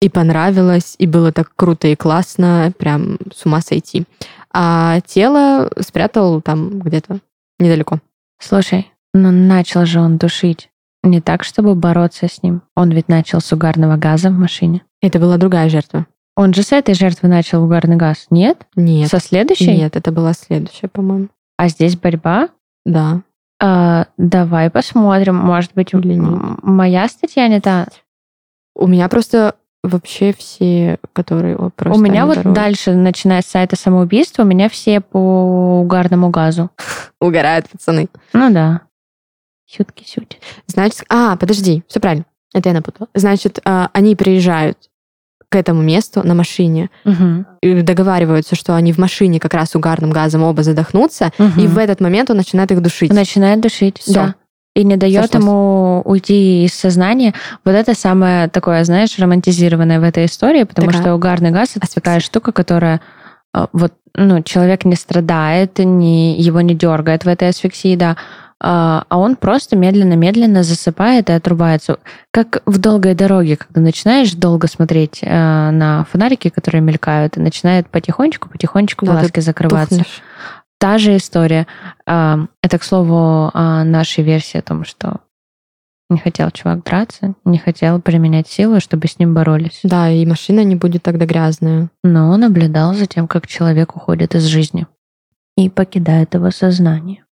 [SPEAKER 1] и понравилось, и было так круто и классно, прям с ума сойти. А тело спрятал там где-то недалеко.
[SPEAKER 2] Слушай, ну начал же он душить. Не так, чтобы бороться с ним. Он ведь начал с угарного газа в машине.
[SPEAKER 1] Это была другая жертва.
[SPEAKER 2] Он же с этой жертвы начал угарный газ, нет?
[SPEAKER 1] Нет.
[SPEAKER 2] Со следующей?
[SPEAKER 1] Нет, это была следующая, по-моему.
[SPEAKER 2] А здесь борьба?
[SPEAKER 1] Да.
[SPEAKER 2] А, давай посмотрим. Может быть, моя статья не та.
[SPEAKER 1] У меня просто вообще все, которые просто
[SPEAKER 2] у меня вот
[SPEAKER 1] воруют.
[SPEAKER 2] дальше, начиная с сайта самоубийства, у меня все по угарному газу.
[SPEAKER 1] угорают пацаны.
[SPEAKER 2] Ну да. Сютки-сюти.
[SPEAKER 1] Значит, а, подожди, все правильно. Это я напутала. Значит, а, они приезжают к этому месту на машине,
[SPEAKER 2] Мгм.
[SPEAKER 1] и договариваются, что они в машине как раз угарным газом оба задохнутся, и
[SPEAKER 2] Мгм.
[SPEAKER 1] в этот момент он начинает их душить.
[SPEAKER 2] Начинает душить,
[SPEAKER 1] Всё.
[SPEAKER 2] да. И не дает ему уйти из сознания. Вот это самое такое, знаешь, романтизированное в этой истории, потому
[SPEAKER 1] Такая
[SPEAKER 2] что угарный газ это
[SPEAKER 1] асфиксия.
[SPEAKER 2] такая штука, которая а, вот, ну, человек не страдает, не, его не дергает в этой асфиксии, да, а а он просто медленно-медленно засыпает и отрубается. Как в долгой дороге, когда начинаешь долго смотреть э, на фонарики, которые мелькают, и начинает потихонечку-потихонечку
[SPEAKER 1] Да,
[SPEAKER 2] глазки закрываться.
[SPEAKER 1] Тухнешь.
[SPEAKER 2] Та же история. А, Это, к слову, о нашей версии о том, что не хотел чувак драться, не хотел применять силу, чтобы с ним боролись.
[SPEAKER 1] Да, и машина не будет тогда грязная.
[SPEAKER 2] Но он наблюдал за тем, как человек уходит из жизни и покидает его сознание.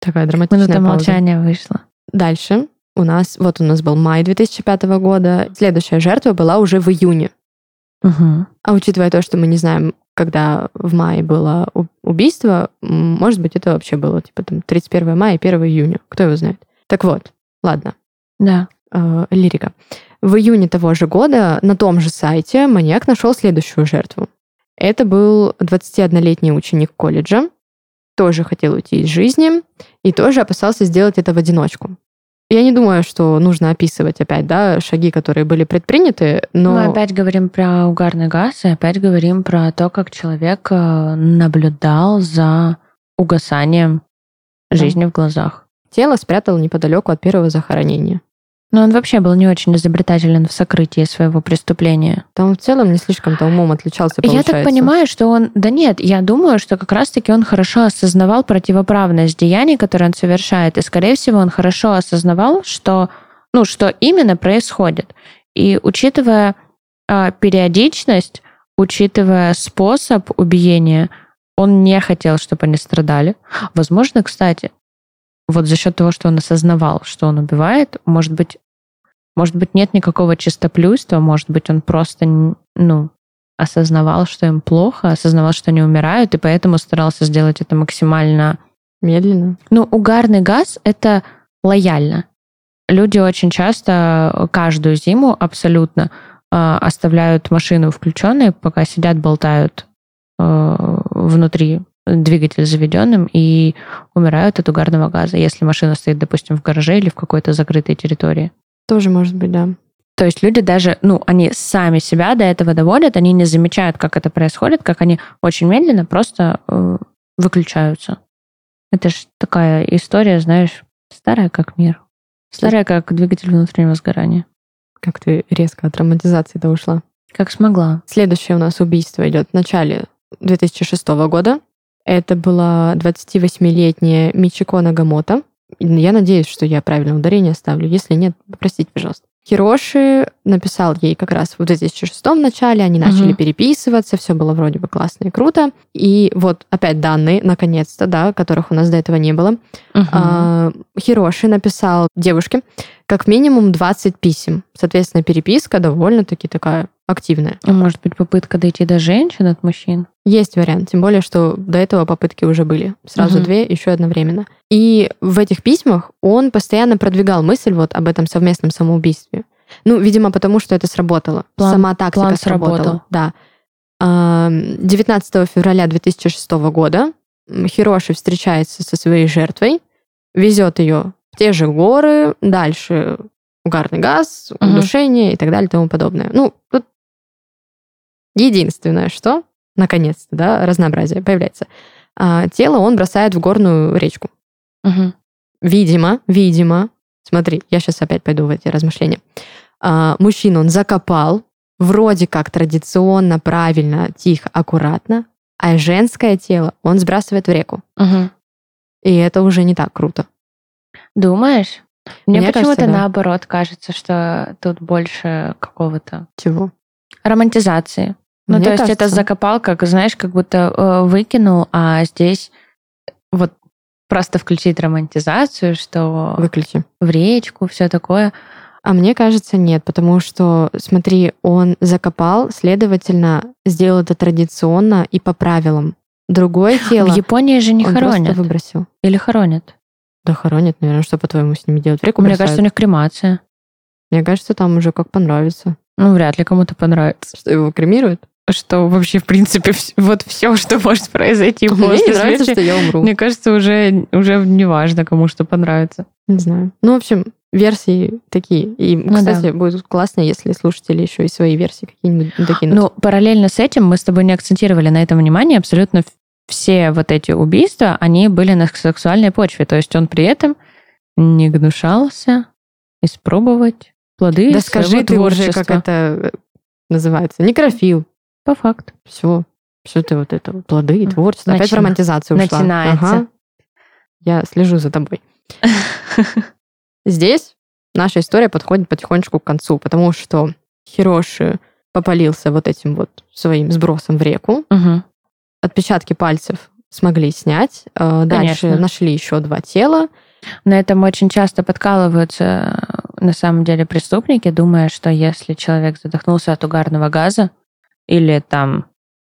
[SPEAKER 1] Такая драматичная
[SPEAKER 2] Минута
[SPEAKER 1] пауза.
[SPEAKER 2] молчания вышла.
[SPEAKER 1] Дальше у нас, вот у нас был май 2005 года, следующая жертва была уже в июне.
[SPEAKER 2] Мгм.
[SPEAKER 1] А учитывая то, что мы не знаем, когда в мае было убийство, может быть, это вообще было типа там 31 мая и 1 июня. Кто его знает? Так вот, ладно,
[SPEAKER 2] Да.
[SPEAKER 1] э, лирика. В июне того же года на том же сайте маньяк нашел следующую жертву. Это был 21-летний ученик колледжа, тоже хотел уйти из жизни и тоже опасался сделать это в одиночку. Я не думаю, что нужно описывать опять, да, шаги, которые были предприняты, но...
[SPEAKER 2] Мы опять говорим про угарный газ и опять говорим про то, как человек э, наблюдал за угасанием жизни в глазах.
[SPEAKER 1] Тело спрятал неподалеку от первого захоронения.
[SPEAKER 2] Но он вообще был не очень изобретателен в сокрытии своего преступления.
[SPEAKER 1] Там в целом не слишком-то умом отличался,
[SPEAKER 2] Я
[SPEAKER 1] получается.
[SPEAKER 2] так понимаю, что он... Да нет, я думаю, что как раз-таки он хорошо осознавал противоправность деяний, которые он совершает. И, скорее всего, он хорошо осознавал, что, ну, что именно происходит. И учитывая э, периодичность, учитывая способ убиения, он не хотел, чтобы они страдали. Возможно, кстати, вот за счет того, что он осознавал, что он убивает, может быть, может быть, нет никакого чистоплюйства, может быть, он просто, ну, осознавал, что им плохо, осознавал, что они умирают, и поэтому старался сделать это максимально...
[SPEAKER 1] Медленно.
[SPEAKER 2] Ну, угарный газ — это лояльно. Люди очень часто каждую зиму абсолютно э, оставляют машину включенной, пока сидят, болтают э, внутри двигатель заведенным и умирают от угарного газа, если машина стоит, допустим, в гараже или в какой-то закрытой территории.
[SPEAKER 1] Тоже может быть, да.
[SPEAKER 2] То есть люди даже, ну, они сами себя до этого доводят, они не замечают, как это происходит, как они очень медленно просто э, выключаются. Это же такая история, знаешь, старая как мир. Старая как двигатель внутреннего сгорания.
[SPEAKER 1] Как ты резко от романтизации-то ушла.
[SPEAKER 2] Как смогла.
[SPEAKER 1] Следующее у нас убийство идет в начале 2006 года. Это была 28-летняя Мичико Нагамото. Я надеюсь, что я правильное ударение ставлю. Если нет, простите, пожалуйста. Хироши написал ей как раз в 2006 начале, они начали
[SPEAKER 2] Мгм.
[SPEAKER 1] переписываться, все было вроде бы классно и круто. И вот опять данные, наконец-то, да, которых у нас до этого не было.
[SPEAKER 2] Мгм.
[SPEAKER 1] А, Хироши написал девушке как минимум 20 писем. Соответственно, переписка довольно-таки такая активная.
[SPEAKER 2] А Может быть, попытка дойти до женщин от мужчин?
[SPEAKER 1] Есть вариант, тем более, что до этого попытки уже были. Сразу
[SPEAKER 2] Мгм.
[SPEAKER 1] две, еще одновременно. И в этих письмах он постоянно продвигал мысль вот об этом совместном самоубийстве. Ну, видимо, потому что это сработало.
[SPEAKER 2] План-
[SPEAKER 1] Сама тактика
[SPEAKER 2] план
[SPEAKER 1] сработала.
[SPEAKER 2] сработал.
[SPEAKER 1] Да. А, 19 февраля 2006 года Хироши встречается со своей жертвой, везет ее в те же горы, дальше угарный газ, удушение и так далее и тому подобное. Ну, тут единственное, что, наконец-то, да, разнообразие появляется. А, тело он бросает в горную речку.
[SPEAKER 2] Мгм.
[SPEAKER 1] Видимо, видимо, смотри, я сейчас опять пойду в эти размышления. А, мужчину он закопал, вроде как традиционно, правильно, тихо, аккуратно, а женское тело он сбрасывает в реку.
[SPEAKER 2] Мгм.
[SPEAKER 1] И это уже не так круто.
[SPEAKER 2] Думаешь? Мне,
[SPEAKER 1] Мне
[SPEAKER 2] почему-то
[SPEAKER 1] да.
[SPEAKER 2] наоборот кажется, что тут больше какого-то
[SPEAKER 1] Чего?
[SPEAKER 2] романтизации. Ну,
[SPEAKER 1] Мне
[SPEAKER 2] то есть это
[SPEAKER 1] кажется.
[SPEAKER 2] закопал, как, знаешь, как будто э, выкинул, а здесь вот просто включить романтизацию, что
[SPEAKER 1] Выключи.
[SPEAKER 2] в речку, все такое.
[SPEAKER 1] А мне кажется, нет, потому что, смотри, он закопал, следовательно, сделал это традиционно и по правилам. Другое тело
[SPEAKER 2] В Японии же не
[SPEAKER 1] он
[SPEAKER 2] хоронят.
[SPEAKER 1] просто выбросил.
[SPEAKER 2] Или хоронят.
[SPEAKER 1] Да хоронят, наверное, что, по-твоему, с ними делать? В реку
[SPEAKER 2] Мне
[SPEAKER 1] бросают?
[SPEAKER 2] кажется, у них кремация.
[SPEAKER 1] Мне кажется, там уже как понравится.
[SPEAKER 2] Ну, вряд ли кому-то понравится.
[SPEAKER 1] Что, его кремируют?
[SPEAKER 2] Что вообще, в принципе, вот все, что может произойти
[SPEAKER 1] Мне
[SPEAKER 2] после
[SPEAKER 1] не нравится,
[SPEAKER 2] смерти,
[SPEAKER 1] что я умру.
[SPEAKER 2] мне кажется, уже, уже не важно, кому что понравится.
[SPEAKER 1] Не знаю. Ну, в общем, версии такие. И,
[SPEAKER 2] Ну
[SPEAKER 1] кстати, будет классно, если слушатели еще и свои версии какие-нибудь докинут.
[SPEAKER 2] Ну, параллельно с этим мы с тобой не акцентировали на этом внимание. Абсолютно все вот эти убийства, они были на сексуальной почве. То есть он при этом не гнушался испробовать плоды
[SPEAKER 1] да скажи ты уже,
[SPEAKER 2] творчества.
[SPEAKER 1] как это э, называется. Некрофил.
[SPEAKER 2] По факту.
[SPEAKER 1] Все. Все ты вот это, плоды и творчество. Опять в
[SPEAKER 2] Начина-
[SPEAKER 1] романтизацию ушла.
[SPEAKER 2] начинается.
[SPEAKER 1] Ага. Я слежу за тобой. Здесь наша история подходит потихонечку к концу, потому что Хироши попалился вот этим вот своим сбросом в реку. Отпечатки пальцев смогли снять. Э, Дальше нашли еще два тела.
[SPEAKER 2] На этом очень часто подкалываются э, на самом деле преступники, думая, что если человек задохнулся от угарного газа или там,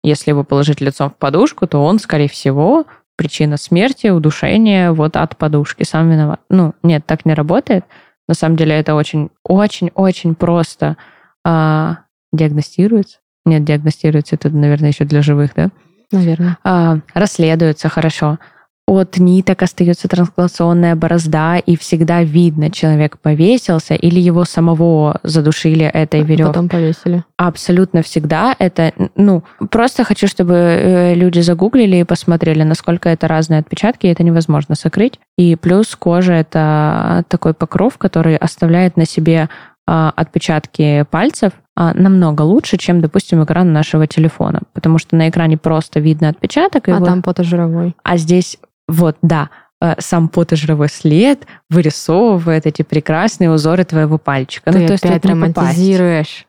[SPEAKER 2] если его положить лицом в подушку, то он, скорее всего, причина смерти, удушения вот от подушки, сам виноват. Ну, нет, так не работает. На самом деле это очень, очень, очень просто а, диагностируется. Нет, диагностируется это, наверное, еще для живых, да?
[SPEAKER 1] Наверное.
[SPEAKER 2] А, расследуется хорошо. От ниток остается трансглационная борозда, и всегда видно, человек повесился или его самого задушили этой веревкой.
[SPEAKER 1] Потом повесили.
[SPEAKER 2] Абсолютно всегда это, ну, просто хочу, чтобы э, люди загуглили и посмотрели, насколько это разные отпечатки, и это невозможно сокрыть. И плюс кожа — это такой покров, который оставляет на себе а, отпечатки пальцев а, намного лучше, чем, допустим, экран нашего телефона. Потому что на экране просто видно отпечаток.
[SPEAKER 1] А
[SPEAKER 2] его...
[SPEAKER 1] там потожировой.
[SPEAKER 2] А здесь вот, да, э, сам потожировой след вырисовывает эти прекрасные узоры твоего пальчика.
[SPEAKER 1] Ты
[SPEAKER 2] ну, то есть
[SPEAKER 1] опять романтизируешь.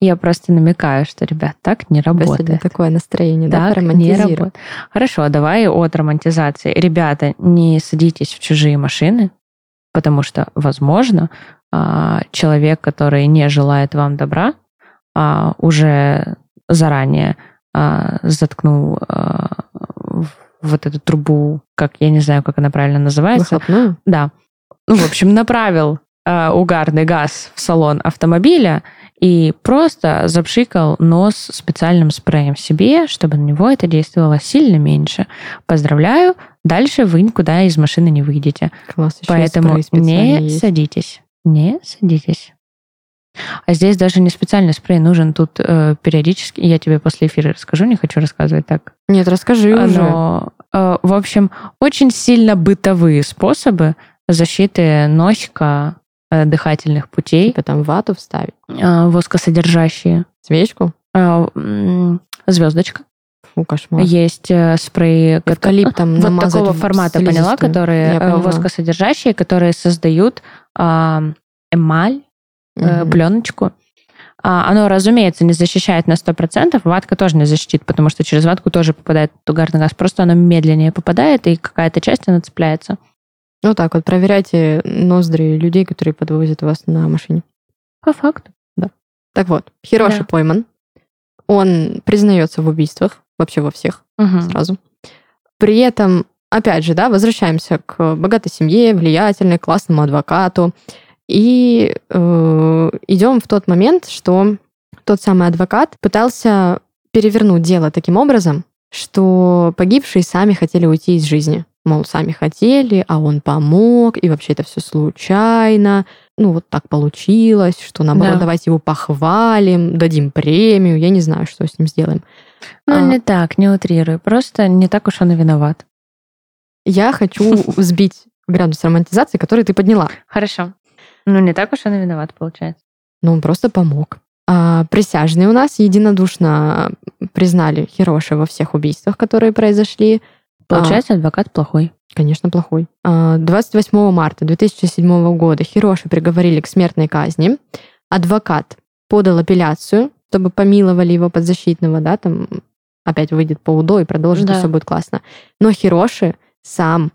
[SPEAKER 2] Я просто намекаю, что, ребят, так не
[SPEAKER 1] тебя сегодня
[SPEAKER 2] работает.
[SPEAKER 1] такое настроение, да,
[SPEAKER 2] Так не
[SPEAKER 1] романтизируй.
[SPEAKER 2] работает. Хорошо, давай от романтизации. Ребята, не садитесь в чужие машины, потому что, возможно, а, человек, который не желает вам добра, а, уже заранее а, заткнул а, вот эту трубу, как я не знаю, как она правильно называется.
[SPEAKER 1] Выхлопную?
[SPEAKER 2] Да. Ну, в общем, направил э, угарный газ в салон автомобиля и просто запшикал нос специальным спреем себе, чтобы на него это действовало сильно меньше. Поздравляю, дальше вы никуда из машины не выйдете.
[SPEAKER 1] Класс, еще
[SPEAKER 2] Поэтому не
[SPEAKER 1] есть.
[SPEAKER 2] садитесь. Не садитесь. А здесь даже не специальный спрей нужен тут э, периодически. Я тебе после эфира расскажу, не хочу рассказывать так.
[SPEAKER 1] Нет, расскажи уже.
[SPEAKER 2] Но, э, в общем, очень сильно бытовые способы защиты носика, э, дыхательных путей,
[SPEAKER 1] Типа там вату вставить.
[SPEAKER 2] э, воскосодержащие.
[SPEAKER 1] Свечку?
[SPEAKER 2] Э, м, Звездочка.
[SPEAKER 1] Фу, кошмар.
[SPEAKER 2] Есть э, спреи,
[SPEAKER 1] Эвкалиптом
[SPEAKER 2] вот такого формата, поняла,
[SPEAKER 1] слизистую.
[SPEAKER 2] которые э,
[SPEAKER 1] поняла.
[SPEAKER 2] воскосодержащие, которые создают а, эмаль, э,
[SPEAKER 1] Мгм.
[SPEAKER 2] пленочку. А, Оно, разумеется, не защищает на 100%, ватка тоже не защитит, потому что через ватку тоже попадает угарный газ, просто оно медленнее попадает, и какая-то часть она цепляется.
[SPEAKER 1] Ну так вот, проверяйте ноздри людей, которые подвозят вас на машине.
[SPEAKER 2] По факту.
[SPEAKER 1] Так вот, Хироши
[SPEAKER 2] Да.
[SPEAKER 1] пойман. Он признается в убийствах, вообще во всех
[SPEAKER 2] Мгм.
[SPEAKER 1] сразу. При этом, опять же, да, возвращаемся к богатой семье, влиятельной, классному адвокату. И э, идем в тот момент, что тот самый адвокат пытался перевернуть дело таким образом, что погибшие сами хотели уйти из жизни. Мол, сами хотели, а он помог, и вообще это все случайно. Ну, вот так получилось, что наоборот,
[SPEAKER 2] Да.
[SPEAKER 1] давайте его похвалим, дадим премию, я не знаю, что с ним сделаем.
[SPEAKER 2] Ну,
[SPEAKER 1] А.
[SPEAKER 2] не так, не утрируй. Просто не так уж он и виноват.
[SPEAKER 1] Я хочу сбить градус романтизации, который ты подняла.
[SPEAKER 2] Хорошо. Ну, не так уж он и виноват, получается.
[SPEAKER 1] Но он просто помог. А присяжные у нас единодушно признали Хироши во всех убийствах, которые произошли.
[SPEAKER 2] Получается, адвокат плохой.
[SPEAKER 1] Конечно, плохой. А, 28 марта 2007 года Хироши приговорили к смертной казни. Адвокат подал апелляцию, чтобы помиловали его подзащитного, да, там опять выйдет по УДО и продолжит,
[SPEAKER 2] Да.
[SPEAKER 1] и все будет классно. Но Хироши сам,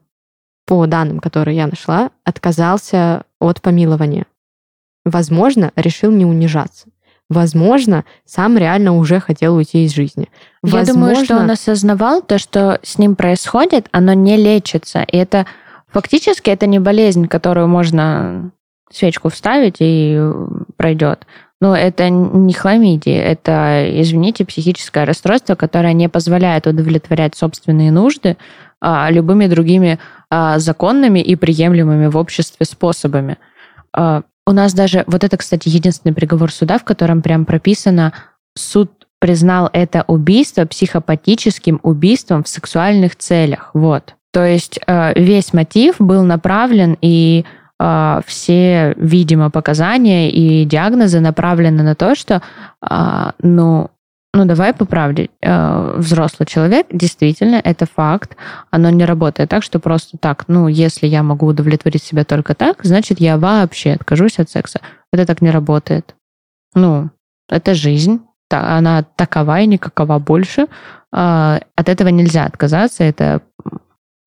[SPEAKER 1] по данным, которые я нашла, отказался от помилования. Возможно, решил не унижаться. Возможно, сам реально уже хотел уйти из жизни.
[SPEAKER 2] Я думаю, что он осознавал то, что с ним происходит, оно не лечится. И это фактически это не болезнь, которую можно свечку вставить и пройдет. Но это не хламидия, это, извините, психическое расстройство, которое не позволяет удовлетворять собственные нужды а, любыми другими а, законными и приемлемыми в обществе способами. А, у нас даже, вот это, кстати, единственный приговор суда, в котором прям прописано, суд признал это убийство психопатическим убийством в сексуальных целях. Вот. То есть э, весь мотив был направлен, и э, все, видимо, показания и диагнозы направлены на то, что, э, ну, ну, давай по правде, э, взрослый человек, действительно, это факт, оно не работает так, что просто так, ну, если я могу удовлетворить себя только так, значит, я вообще откажусь от секса. Это так не работает. Ну, это жизнь, она такова и никакова больше. А, От этого нельзя отказаться, это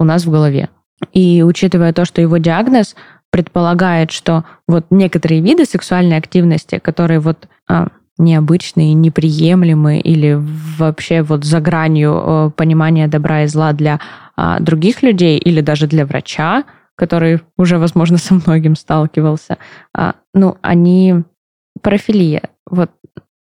[SPEAKER 2] у нас в голове. И учитывая то, что его диагноз предполагает, что вот некоторые виды сексуальной активности, которые вот а, необычные, неприемлемые или вообще вот за гранью э, понимания добра и зла для а, других людей или даже для врача, который уже, возможно, со многим сталкивался, а, ну, они парафилия. Вот,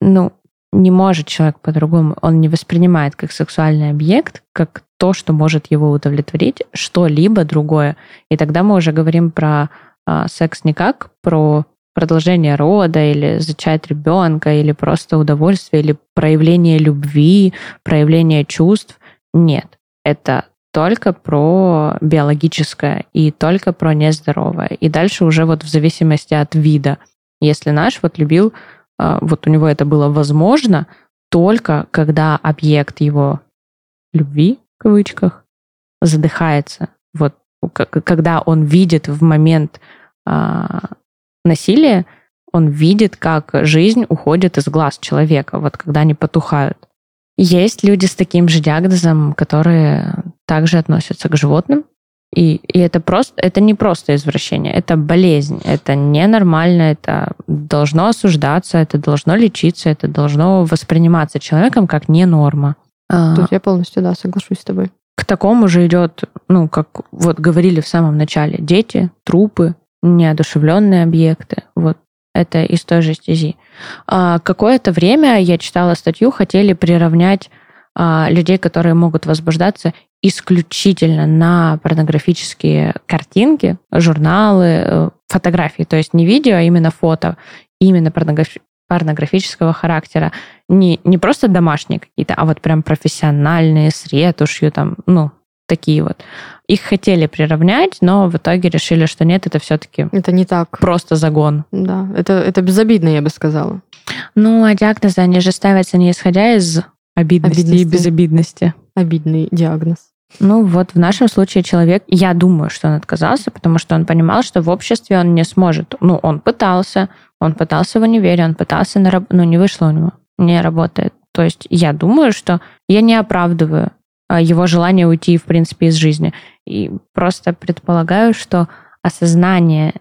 [SPEAKER 2] ну, не может человек по-другому, он не воспринимает как сексуальный объект, как то, что может его удовлетворить, что-либо другое. И тогда мы уже говорим про а, секс не как про продолжение рода или зачать ребенка или просто удовольствие или проявление любви, проявление чувств. Нет, это только про биологическое и только про нездоровое. И дальше уже вот в зависимости от вида. Если наш вот любил, а, вот у него это было возможно, только когда объект его любви, в кавычках, задыхается. Вот когда он видит в момент насилия, он видит, как жизнь уходит из глаз человека, вот когда они потухают. Есть люди с таким же диагнозом, которые также относятся к животным, и, и это просто, это не просто извращение, это болезнь, это ненормально, это должно осуждаться, это должно лечиться, это должно восприниматься человеком как не норма.
[SPEAKER 1] А, Тут я полностью, да, соглашусь с тобой.
[SPEAKER 2] К такому же идет, ну, как вот говорили в самом начале, дети, трупы, неодушевленные объекты. Вот это из той же стези. А, какое-то время я читала статью, хотели приравнять а, людей, которые могут возбуждаться исключительно на порнографические картинки, журналы, э, фотографии, то есть не видео, а именно фото, именно порнограф- порнографического характера. Не, не просто домашние какие-то, а вот прям профессиональные, с ретушью, там, ну, такие вот. Их хотели приравнять, но в итоге решили, что нет, это все-таки
[SPEAKER 1] это не так.
[SPEAKER 2] Просто загон.
[SPEAKER 1] Да, это, это безобидно, я бы сказала.
[SPEAKER 2] Ну, а диагнозы, они же ставятся не исходя из обидности, обидности. и безобидности.
[SPEAKER 1] Обидный диагноз.
[SPEAKER 2] Ну вот в нашем случае человек, я думаю, что он отказался, потому что он понимал, что в обществе он не сможет. Ну, он пытался, он пытался в универе, он пытался, на раб... ну, не вышло у него, не работает. То есть я думаю, что я не оправдываю его желание уйти, в принципе, из жизни. И просто предполагаю, что осознание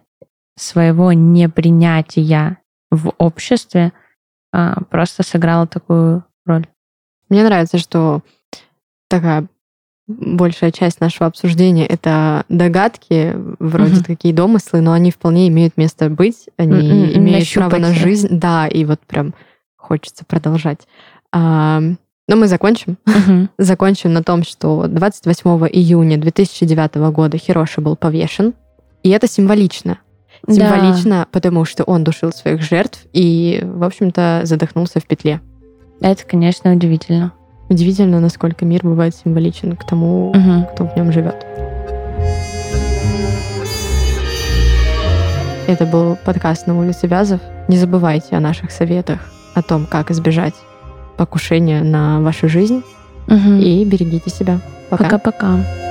[SPEAKER 2] своего непринятия в обществе а, просто сыграло такую роль.
[SPEAKER 1] Мне нравится, что такая большая часть нашего обсуждения это догадки, вроде угу. такие домыслы, но они вполне имеют место быть, они mm-hmm. имеют Нащупать, право на жизнь, да, и вот прям хочется продолжать. А, но мы закончим. Угу. закончим на том, что 28 июня 2009 года Хироши был повешен, и это символично. Символично, да. потому что он душил своих жертв и, в общем-то, задохнулся в петле.
[SPEAKER 2] Это, конечно, удивительно.
[SPEAKER 1] Удивительно, насколько мир бывает символичен к тому, угу. кто в нем живет. Это был подкаст «На улице Вязов». Не забывайте о наших советах, о том, как избежать покушения на вашу жизнь. Угу. И берегите себя.
[SPEAKER 2] Пока. Пока-пока.